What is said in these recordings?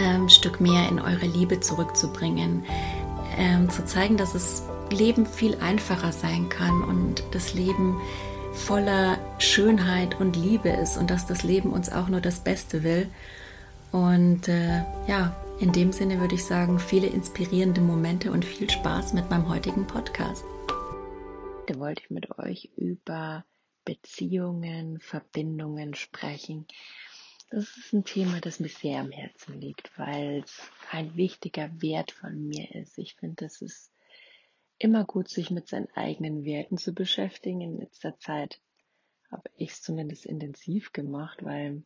ähm, Stück mehr in eure Liebe zurückzubringen, ähm, zu zeigen, dass das Leben viel einfacher sein kann und das Leben voller Schönheit und Liebe ist und dass das Leben uns auch nur das Beste will. Und äh, ja, in dem Sinne würde ich sagen, viele inspirierende Momente und viel Spaß mit meinem heutigen Podcast. Heute wollte ich mit euch über Beziehungen, Verbindungen sprechen das ist ein Thema, das mir sehr am Herzen liegt, weil es ein wichtiger Wert von mir ist. Ich finde, es ist immer gut, sich mit seinen eigenen Werten zu beschäftigen. In letzter Zeit habe ich es zumindest intensiv gemacht, weil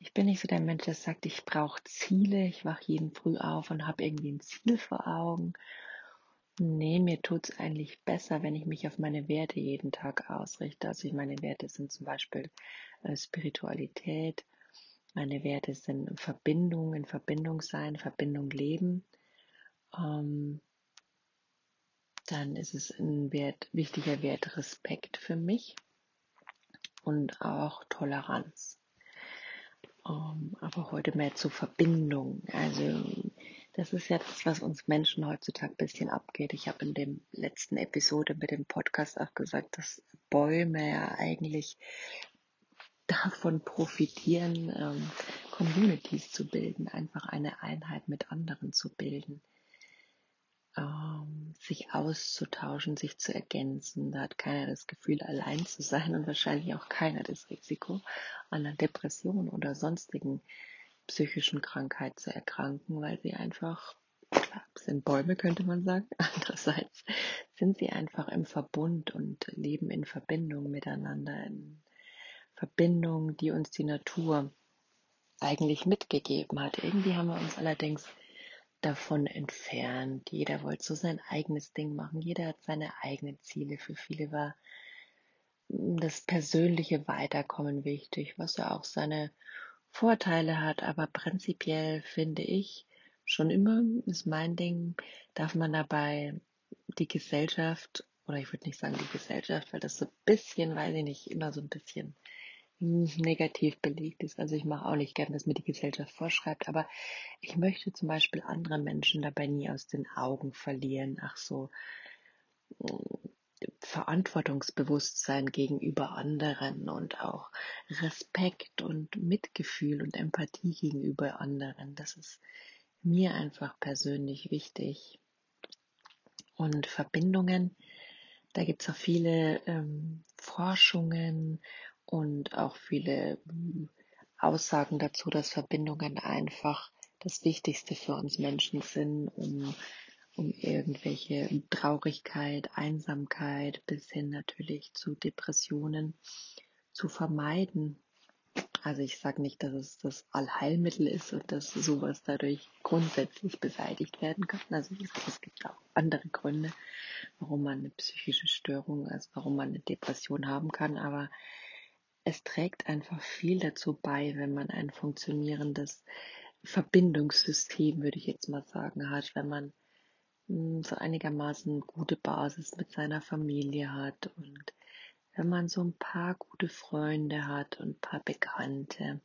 ich bin nicht so der Mensch, der sagt, ich brauche Ziele. Ich wache jeden früh auf und habe irgendwie ein Ziel vor Augen. Nee, mir tut es eigentlich besser, wenn ich mich auf meine Werte jeden Tag ausrichte. Also meine Werte sind zum Beispiel äh, Spiritualität, meine Werte sind Verbindung, in Verbindung sein, Verbindung leben. Ähm, dann ist es ein Wert, wichtiger Wert Respekt für mich und auch Toleranz. Ähm, aber heute mehr zur Verbindung. Also das ist ja das, was uns Menschen heutzutage ein bisschen abgeht. Ich habe in dem letzten Episode mit dem Podcast auch gesagt, dass Bäume ja eigentlich davon profitieren, ähm, Communities zu bilden, einfach eine Einheit mit anderen zu bilden, ähm, sich auszutauschen, sich zu ergänzen. Da hat keiner das Gefühl, allein zu sein und wahrscheinlich auch keiner das Risiko, an einer Depression oder sonstigen psychischen Krankheit zu erkranken, weil sie einfach, sind Bäume, könnte man sagen. Andererseits sind sie einfach im Verbund und leben in Verbindung miteinander, in Verbindung, die uns die Natur eigentlich mitgegeben hat. Irgendwie haben wir uns allerdings davon entfernt. Jeder wollte so sein eigenes Ding machen. Jeder hat seine eigenen Ziele. Für viele war das persönliche Weiterkommen wichtig, was ja auch seine Vorteile hat. Aber prinzipiell finde ich schon immer, ist mein Ding, darf man dabei die Gesellschaft, oder ich würde nicht sagen die Gesellschaft, weil das so ein bisschen, weiß ich nicht, immer so ein bisschen negativ belegt ist. Also ich mache auch nicht gern, dass mir die Gesellschaft vorschreibt, aber ich möchte zum Beispiel andere Menschen dabei nie aus den Augen verlieren. Ach so, mm, Verantwortungsbewusstsein gegenüber anderen und auch Respekt und Mitgefühl und Empathie gegenüber anderen. Das ist mir einfach persönlich wichtig. Und Verbindungen, da gibt es auch viele ähm, Forschungen und auch viele hm, Aussagen dazu, dass Verbindungen einfach das Wichtigste für uns Menschen sind, um, um irgendwelche Traurigkeit, Einsamkeit bis hin natürlich zu Depressionen zu vermeiden. Also ich sage nicht, dass es das Allheilmittel ist und dass sowas dadurch grundsätzlich beseitigt werden kann. Also es gibt auch andere Gründe, warum man eine psychische Störung, also warum man eine Depression haben kann. Aber es trägt einfach viel dazu bei, wenn man ein funktionierendes Verbindungssystem, würde ich jetzt mal sagen, hat, wenn man hm, so einigermaßen gute Basis mit seiner Familie hat und wenn man so ein paar gute Freunde hat und ein paar Bekannte.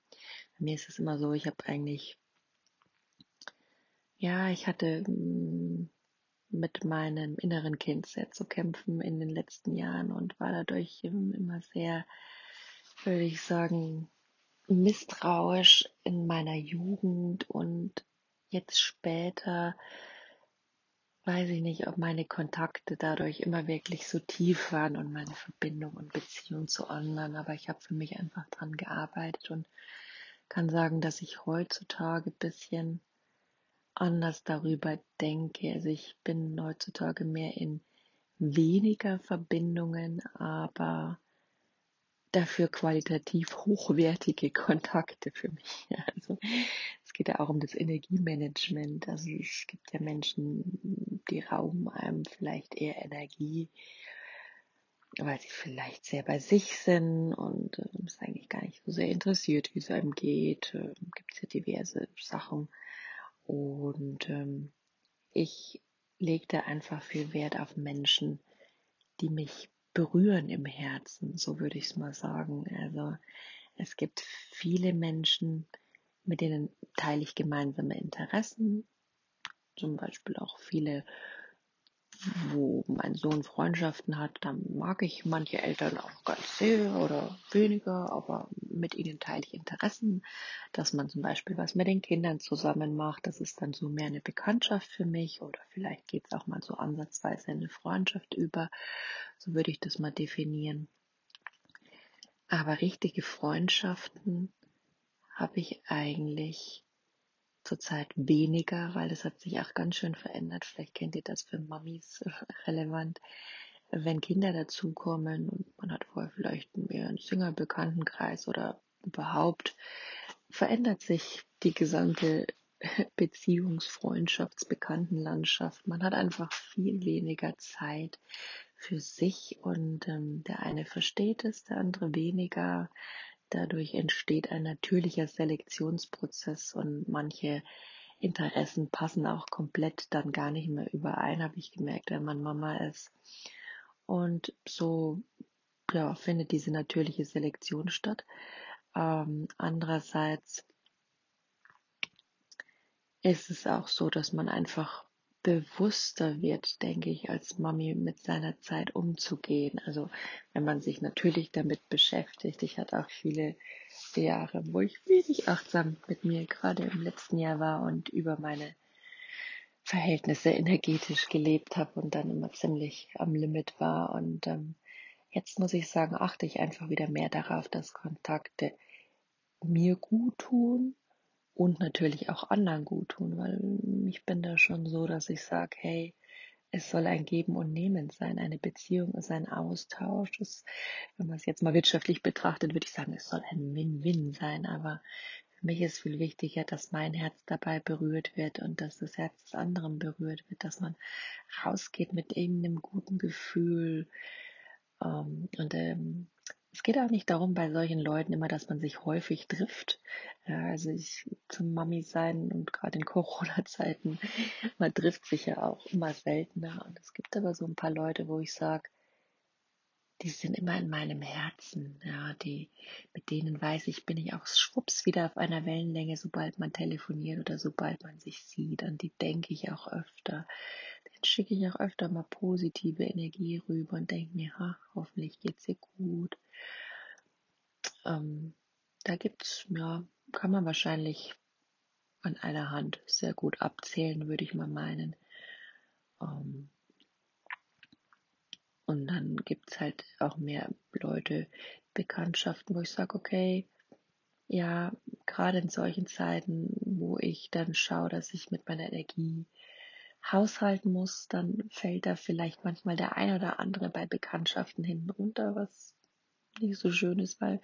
Bei mir ist es immer so, ich habe eigentlich, ja, ich hatte hm, mit meinem inneren Kind sehr zu kämpfen in den letzten Jahren und war dadurch immer sehr würde ich sagen, misstrauisch, in meiner Jugend und jetzt später, weiß ich nicht, ob meine Kontakte dadurch immer wirklich so tief waren und meine Verbindung und Beziehung zu anderen, aber ich habe für mich einfach dran gearbeitet und kann sagen, dass ich heutzutage bisschen anders darüber denke. Also ich bin heutzutage mehr in weniger Verbindungen, aber dafür qualitativ hochwertige Kontakte für mich. Also es geht ja auch um das Energiemanagement. Also es gibt ja Menschen, die rauben einem vielleicht eher Energie, weil sie vielleicht sehr bei sich sind und äh, eigentlich gar nicht so sehr interessiert, wie es einem geht. Äh, gibt es ja diverse Sachen. Und ähm, ich legte einfach viel Wert auf Menschen, die mich berühren im Herzen, so würde ich es mal sagen. Also es gibt viele Menschen, mit denen teile ich gemeinsame Interessen, zum Beispiel auch viele wo mein Sohn Freundschaften hat, dann mag ich manche Eltern auch ganz sehr oder weniger, aber mit ihnen teile ich Interessen, dass man zum Beispiel was mit den Kindern zusammen macht. Das ist dann so mehr eine Bekanntschaft für mich oder vielleicht geht es auch mal so ansatzweise in eine Freundschaft über. So würde ich das mal definieren. Aber richtige Freundschaften habe ich eigentlich zurzeit weniger, weil das hat sich auch ganz schön verändert. Vielleicht kennt ihr das für Mamis relevant. Wenn Kinder dazukommen und man hat vorher vielleicht mehr einen Single-Bekanntenkreis oder überhaupt, verändert sich die gesamte Beziehungs-, Freundschafts-, Bekanntenlandschaft. Man hat einfach viel weniger Zeit für sich und ähm, der eine versteht es, der andere weniger. Dadurch entsteht ein natürlicher Selektionsprozess und manche Interessen passen auch komplett dann gar nicht mehr überein, habe ich gemerkt, wenn man Mama ist. Und so ja, findet diese natürliche Selektion statt. Ähm, andererseits ist es auch so, dass man einfach bewusster wird, denke ich, als Mami mit seiner Zeit umzugehen. Also wenn man sich natürlich damit beschäftigt. Ich hatte auch viele Jahre, wo ich wenig achtsam mit mir gerade im letzten Jahr war und über meine Verhältnisse energetisch gelebt habe und dann immer ziemlich am Limit war. Und ähm, jetzt muss ich sagen, achte ich einfach wieder mehr darauf, dass Kontakte mir gut tun und natürlich auch anderen gut tun, weil ich bin da schon so, dass ich sage, hey, es soll ein Geben und Nehmen sein. Eine Beziehung ist ein Austausch. Es, wenn man es jetzt mal wirtschaftlich betrachtet, würde ich sagen, es soll ein Win-Win sein. Aber für mich ist viel wichtiger, dass mein Herz dabei berührt wird und dass das Herz des anderen berührt wird, dass man rausgeht mit irgendeinem guten Gefühl. Ähm, und ähm, es geht auch nicht darum bei solchen Leuten immer, dass man sich häufig trifft. Also ich zum Mami sein und gerade in Corona-Zeiten, man trifft sich ja auch immer seltener. Und es gibt aber so ein paar Leute, wo ich sage, die sind immer in meinem Herzen. Ja, die, mit denen weiß ich, bin ich auch schwupps wieder auf einer Wellenlänge, sobald man telefoniert oder sobald man sich sieht. An die denke ich auch öfter. Schicke ich auch öfter mal positive Energie rüber und denke mir, ha, hoffentlich geht's dir gut. Ähm, da gibt's, ja, kann man wahrscheinlich an einer Hand sehr gut abzählen, würde ich mal meinen. Ähm, und dann gibt's halt auch mehr Leute, Bekanntschaften, wo ich sage, okay, ja, gerade in solchen Zeiten, wo ich dann schaue, dass ich mit meiner Energie haushalten muss, dann fällt da vielleicht manchmal der ein oder andere bei Bekanntschaften hinten runter, was nicht so schön ist, weil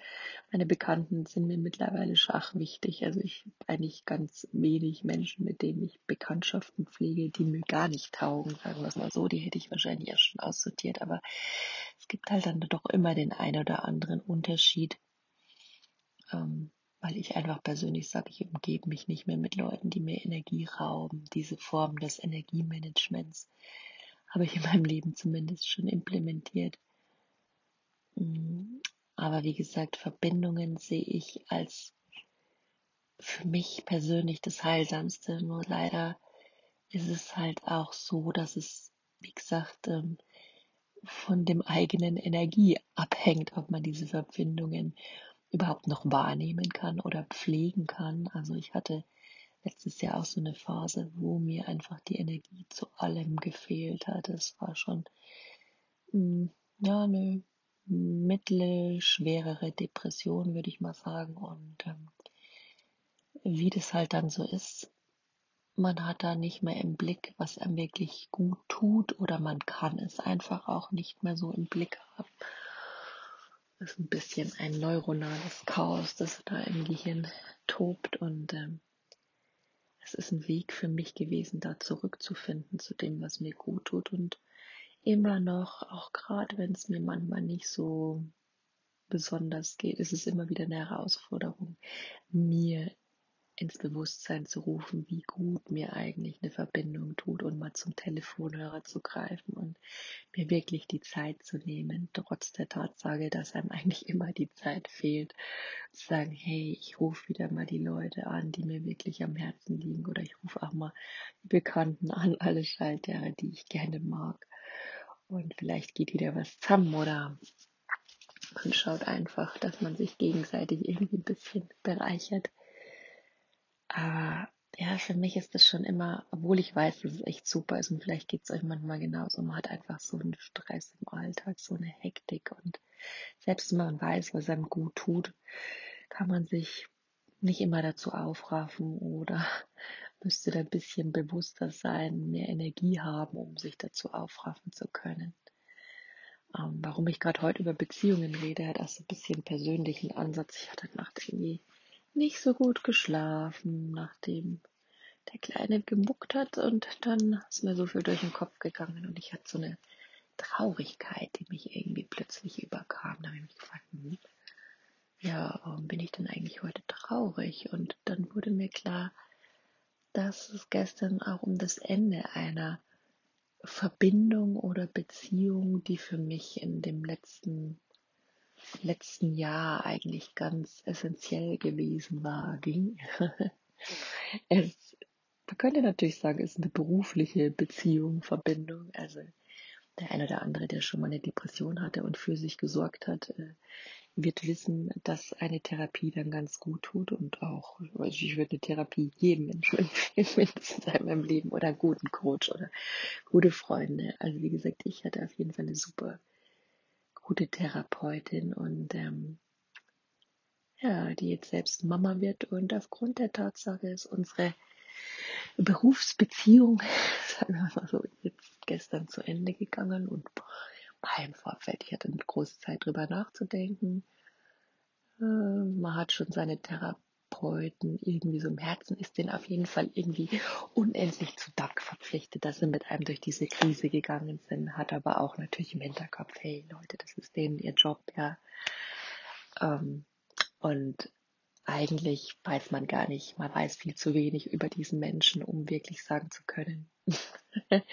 meine Bekannten sind mir mittlerweile schach wichtig. Also ich habe eigentlich ganz wenig Menschen, mit denen ich Bekanntschaften pflege, die mir gar nicht taugen, sagen wir es mal so. Die hätte ich wahrscheinlich ja schon aussortiert, aber es gibt halt dann doch immer den einen oder anderen Unterschied. Ähm, weil ich einfach persönlich sage, ich umgebe mich nicht mehr mit Leuten, die mir Energie rauben. Diese Form des Energiemanagements habe ich in meinem Leben zumindest schon implementiert. Mm, aber wie gesagt, Verbindungen sehe ich als für mich persönlich das Heilsamste. Nur leider ist es halt auch so, dass es, wie gesagt, ähm, von dem eigenen Energie abhängt, ob man diese Verbindungen überhaupt noch wahrnehmen kann oder pflegen kann. Also ich hatte letztes Jahr auch so eine Phase, wo mir einfach die Energie zu allem gefehlt hat. Es war schon mh, mm, ja eine mittlere, schwerere Depression, würde ich mal sagen. Und ähm, wie das halt dann so ist, man hat da nicht mehr im Blick, was einem wirklich gut tut oder man kann es einfach auch nicht mehr so im Blick haben. Das ist ein bisschen ein neuronales Chaos, das da im Gehirn tobt und ähm, es ist ein Weg für mich gewesen, da zurückzufinden zu dem, was mir gut tut und immer noch, auch gerade wenn es mir manchmal nicht so besonders geht, ist es immer wieder eine Herausforderung, mir ins Bewusstsein zu rufen, wie gut mir eigentlich eine Verbindung tut und mal zum Telefonhörer zu greifen und mir wirklich die Zeit zu nehmen, trotz der Tatsache, dass einem eigentlich immer die Zeit fehlt, zu sagen, hey, ich rufe wieder mal die Leute an, die mir wirklich am Herzen liegen oder ich rufe auch mal die Bekannten an, alle Schalter, die ich gerne mag und vielleicht geht wieder was zusammen oder man schaut einfach, dass man sich gegenseitig irgendwie ein bisschen bereichert. Aber ja, für mich ist das schon immer, obwohl ich weiß, dass es echt super ist und vielleicht geht es euch manchmal genauso, man hat einfach so einen Stress im Alltag, so eine Hektik und selbst wenn man weiß, was einem gut tut, kann man sich nicht immer dazu aufraffen oder müsste da ein bisschen bewusster sein, mehr Energie haben, um sich dazu aufraffen zu können. Ähm, warum ich gerade heute über Beziehungen rede, hat auch so ein bisschen persönlichen Ansatz. Ich hatte Nacht irgendwie nicht so gut geschlafen, nachdem der Kleine gemuckt hat und dann ist mir so viel durch den Kopf gegangen und ich hatte so eine Traurigkeit, die mich irgendwie plötzlich überkam. Da habe ich mich gefragt, hm, ja, warum bin ich denn eigentlich heute traurig? Und dann wurde mir klar, dass es gestern auch um das Ende einer Verbindung oder Beziehung, die für mich in dem letzten letzten Jahr eigentlich ganz essentiell gewesen war, ging. es, man könnte natürlich sagen, es ist eine berufliche Beziehung, Verbindung. Also der eine oder andere, der schon mal eine Depression hatte und für sich gesorgt hat, äh, wird wissen, dass eine Therapie dann ganz gut tut und auch, also ich würde eine Therapie jedem Menschen empfehlen, mindestens in meinem Leben oder einen guten Coach oder gute Freunde. Also wie gesagt, ich hatte auf jeden Fall eine super gute Therapeutin und ähm, ja, die jetzt selbst Mama wird und aufgrund der Tatsache ist unsere Berufsbeziehung, sagen wir mal so, jetzt gestern zu Ende gegangen und im Vorfeld, ich hatte eine große Zeit drüber nachzudenken. Äh, man hat schon seine Therapeuten irgendwie so im Herzen, ist denen auf jeden Fall irgendwie unendlich zu Dank verpflichtet, dass sie mit einem durch diese Krise gegangen sind, hat aber auch natürlich im Hinterkopf, hey Leute, das ist denen ihr Job, ja. Ähm, und eigentlich weiß man gar nicht, man weiß viel zu wenig über diesen Menschen, um wirklich sagen zu können,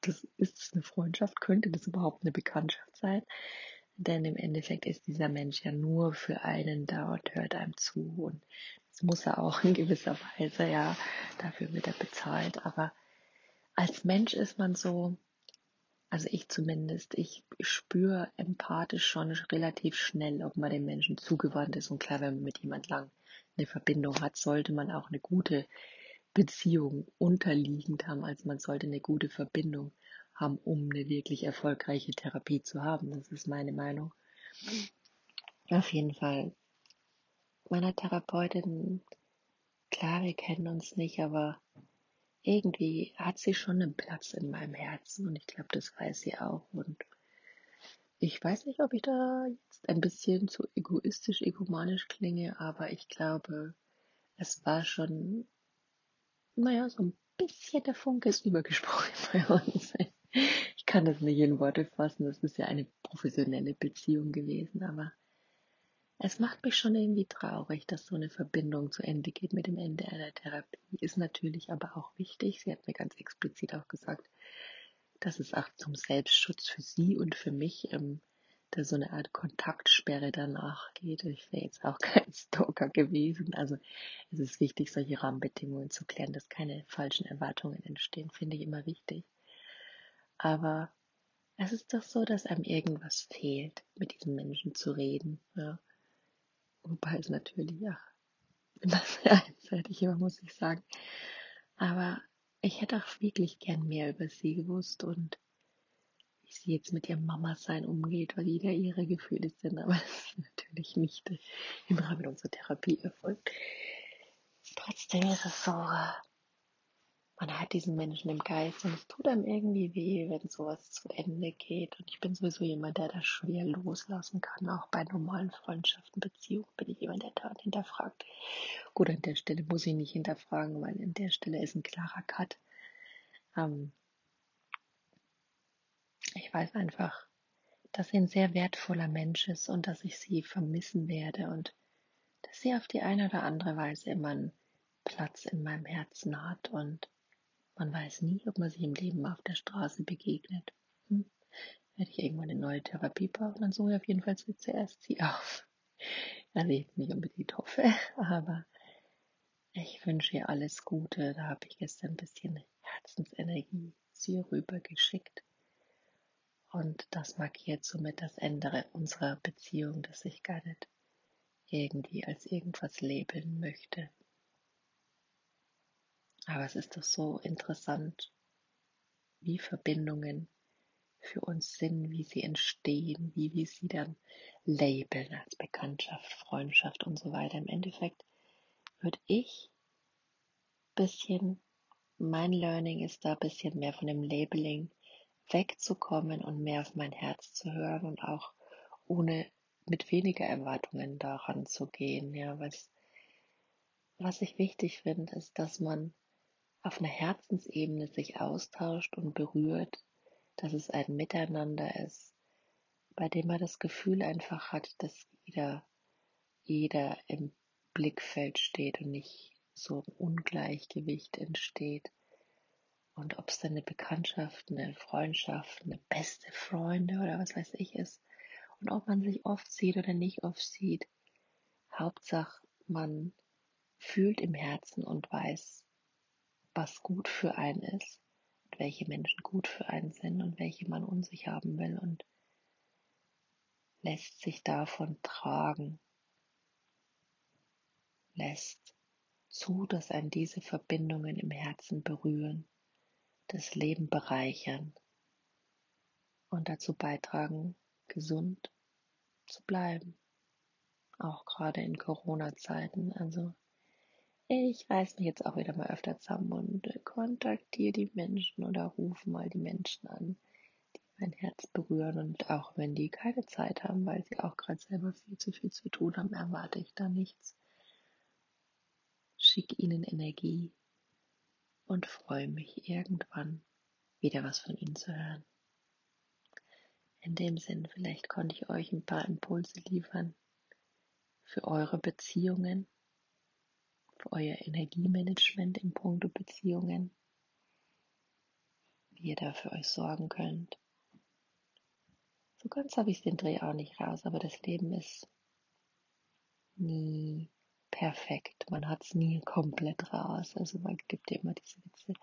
das ist eine Freundschaft, könnte das überhaupt eine Bekanntschaft sein? Denn im Endeffekt ist dieser Mensch ja nur für einen da und hört einem zu. Und das muss er auch in gewisser Weise, ja, dafür wird er bezahlt. Aber als Mensch ist man so, also ich zumindest, ich spüre empathisch schon relativ schnell, ob man dem Menschen zugewandt ist. Und klar, wenn man mit jemand lang eine Verbindung hat, sollte man auch eine gute Beziehung unterliegend haben. Also man sollte eine gute Verbindung haben, um eine wirklich erfolgreiche Therapie zu haben. Das ist meine Meinung. Auf jeden Fall. Meiner Therapeutin, klar, wir kennen uns nicht, aber irgendwie hat sie schon einen Platz in meinem Herzen und ich glaube, das weiß sie auch. Und ich weiß nicht, ob ich da jetzt ein bisschen zu egoistisch, egomanisch klinge, aber ich glaube, es war schon naja, so ein bisschen der Funke ist übergesprochen bei uns. Kann das nicht in Worte fassen. Das ist ja eine professionelle Beziehung gewesen, aber es macht mich schon irgendwie traurig, dass so eine Verbindung zu Ende geht mit dem Ende einer Therapie. Ist natürlich aber auch wichtig. Sie hat mir ganz explizit auch gesagt, dass es auch zum Selbstschutz für sie und für mich ähm, da so eine Art Kontaktsperre danach geht. Ich wäre jetzt auch kein Stalker gewesen. Also es ist wichtig, solche Rahmenbedingungen zu klären, dass keine falschen Erwartungen entstehen, finde ich immer wichtig. Aber es ist doch so, dass einem irgendwas fehlt, mit diesen Menschen zu reden. Ja. Wobei es natürlich, ja, sehr einseitig immer, muss ich sagen. Aber ich hätte auch wirklich gern mehr über sie gewusst und wie sie jetzt mit ihrem Mama-Sein umgeht, weil jeder ihre Gefühle sind, aber das ist natürlich nicht im Rahmen unserer Therapie erfolgt. Trotzdem ist es so, man hat diesen Menschen im Geist und es tut einem irgendwie weh, wenn sowas zu Ende geht. Und ich bin sowieso jemand, der das schwer loslassen kann. Auch bei normalen Freundschaften, Beziehungen bin ich jemand, der da hinterfragt. Gut, an der Stelle muss ich nicht hinterfragen, weil an der Stelle ist ein klarer Cut. Ähm ich weiß einfach, dass sie ein sehr wertvoller Mensch ist und dass ich sie vermissen werde und dass sie auf die eine oder andere Weise immer einen Platz in meinem Herzen hat und man weiß nie, ob man sich im Leben auf der Straße begegnet. Hm. Werde ich irgendwann eine neue Therapie brauchen, dann suche ich auf jeden Fall zuerst sie auf. Also ich nicht unbedingt hoffe, aber ich wünsche ihr alles Gute. Da habe ich gestern ein bisschen Herzensenergie sie rübergeschickt. Und das markiert somit das Ende unserer Beziehung, dass ich gar nicht irgendwie als irgendwas labeln möchte. Aber es ist doch so interessant, wie Verbindungen für uns sind, wie sie entstehen, wie wir sie dann labeln als Bekanntschaft, Freundschaft und so weiter. Im Endeffekt würde ich bisschen, mein Learning ist da ein bisschen mehr von dem Labeling wegzukommen und mehr auf mein Herz zu hören und auch ohne mit weniger Erwartungen daran zu gehen. Ja, was, was ich wichtig finde, ist, dass man auf einer Herzensebene sich austauscht und berührt, dass es ein Miteinander ist, bei dem man das Gefühl einfach hat, dass jeder, jeder im Blickfeld steht und nicht so ein Ungleichgewicht entsteht. Und ob es dann eine Bekanntschaft, eine Freundschaft, eine beste Freunde oder was weiß ich ist. Und ob man sich oft sieht oder nicht oft sieht. Hauptsache, man fühlt im Herzen und weiß, was gut für einen ist und welche Menschen gut für einen sind und welche man um sich haben will und lässt sich davon tragen, lässt zu, dass einen diese Verbindungen im Herzen berühren, das Leben bereichern und dazu beitragen, gesund zu bleiben. Auch gerade in Corona-Zeiten. Also ich reiß mich jetzt auch wieder mal öfter zusammen und äh, kontaktiere die Menschen oder rufe mal die Menschen an, die mein Herz berühren. Und auch wenn die keine Zeit haben, weil sie auch gerade selber viel zu viel zu tun haben, erwarte ich da nichts. Schicke ihnen Energie und freue mich irgendwann wieder was von ihnen zu hören. In dem Sinn, vielleicht konnte ich euch ein paar Impulse liefern für eure Beziehungen für euer Energiemanagement in puncto Beziehungen, wie ihr da für euch sorgen könnt. So ganz habe ich den Dreh auch nicht raus, aber das Leben ist nie perfekt. Man hat es nie komplett raus. Also man gibt ja immer diese Witze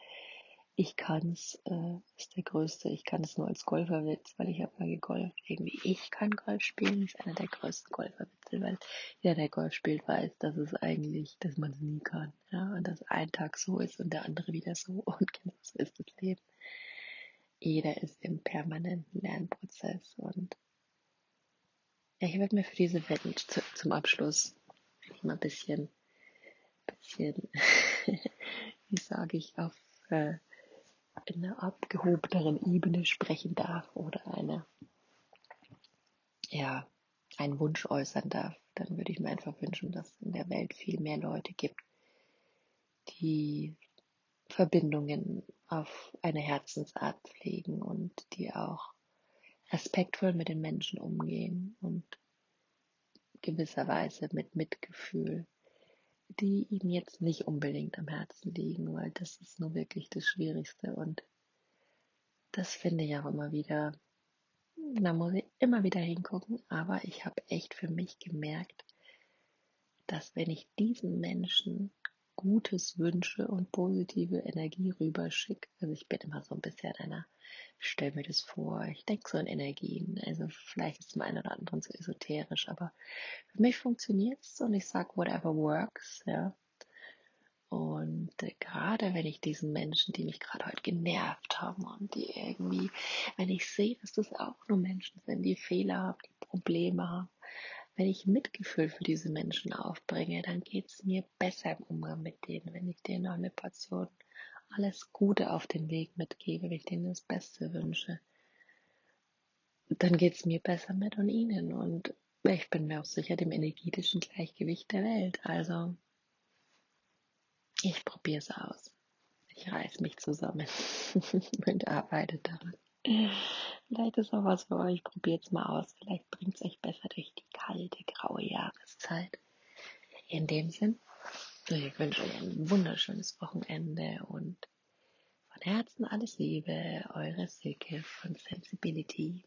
ich kann's, äh, ist der größte, ich kann es nur als Golferwitz, weil ich habe mal gegolft. Irgendwie, ich kann Golf spielen, ist einer der größten Golferwitze, weil jeder, der Golf spielt, weiß, dass es eigentlich, dass man es nie kann. Ja, und dass ein Tag so ist und der andere wieder so und genau so ist das Leben. Jeder ist im permanenten Lernprozess und ich werde mir für diese Wetten zu, zum Abschluss mal ein bisschen, bisschen, wie sage ich, auf äh, einer abgehobeneren Ebene sprechen darf oder eine, ja, einen Wunsch äußern darf, dann würde ich mir einfach wünschen, dass es in der Welt viel mehr Leute gibt, die Verbindungen auf eine Herzensart pflegen und die auch respektvoll mit den Menschen umgehen und gewisserweise mit Mitgefühl die ihm jetzt nicht unbedingt am Herzen liegen, weil das ist nur wirklich das Schwierigste. Und das finde ich auch immer wieder, da muss ich immer wieder hingucken, aber ich habe echt für mich gemerkt, dass wenn ich diesen Menschen Gutes wünsche und positive Energie rüberschicke. Also ich bin immer so ein bisschen einer, stell mir das vor, ich denke so in Energien. Also vielleicht ist es dem einen oder anderen so esoterisch, aber für mich funktioniert es und ich sage whatever works, ja. Und äh, gerade wenn ich diesen Menschen, die mich gerade heute genervt haben und die irgendwie, wenn ich sehe, dass das auch nur Menschen sind, die Fehler haben, die Probleme haben, wenn ich Mitgefühl für diese Menschen aufbringe, dann geht es mir besser im Umgang mit denen, wenn ich denen noch eine Portion alles Gute auf den Weg mitgebe, wenn ich denen das Beste wünsche, dann geht es mir besser mit und ihnen. Und ich bin mir auch sicher dem energetischen Gleichgewicht der Welt. Also ich probiere es aus. Ich reiß mich zusammen und arbeite daran. Vielleicht ist auch was für euch. Probiert es mal aus. Vielleicht bringt es euch besser durch die kalte, graue Jahreszeit. In dem Sinn, ich wünsche euch ein wunderschönes Wochenende und von Herzen alles Liebe, eure Silke von Sensibility.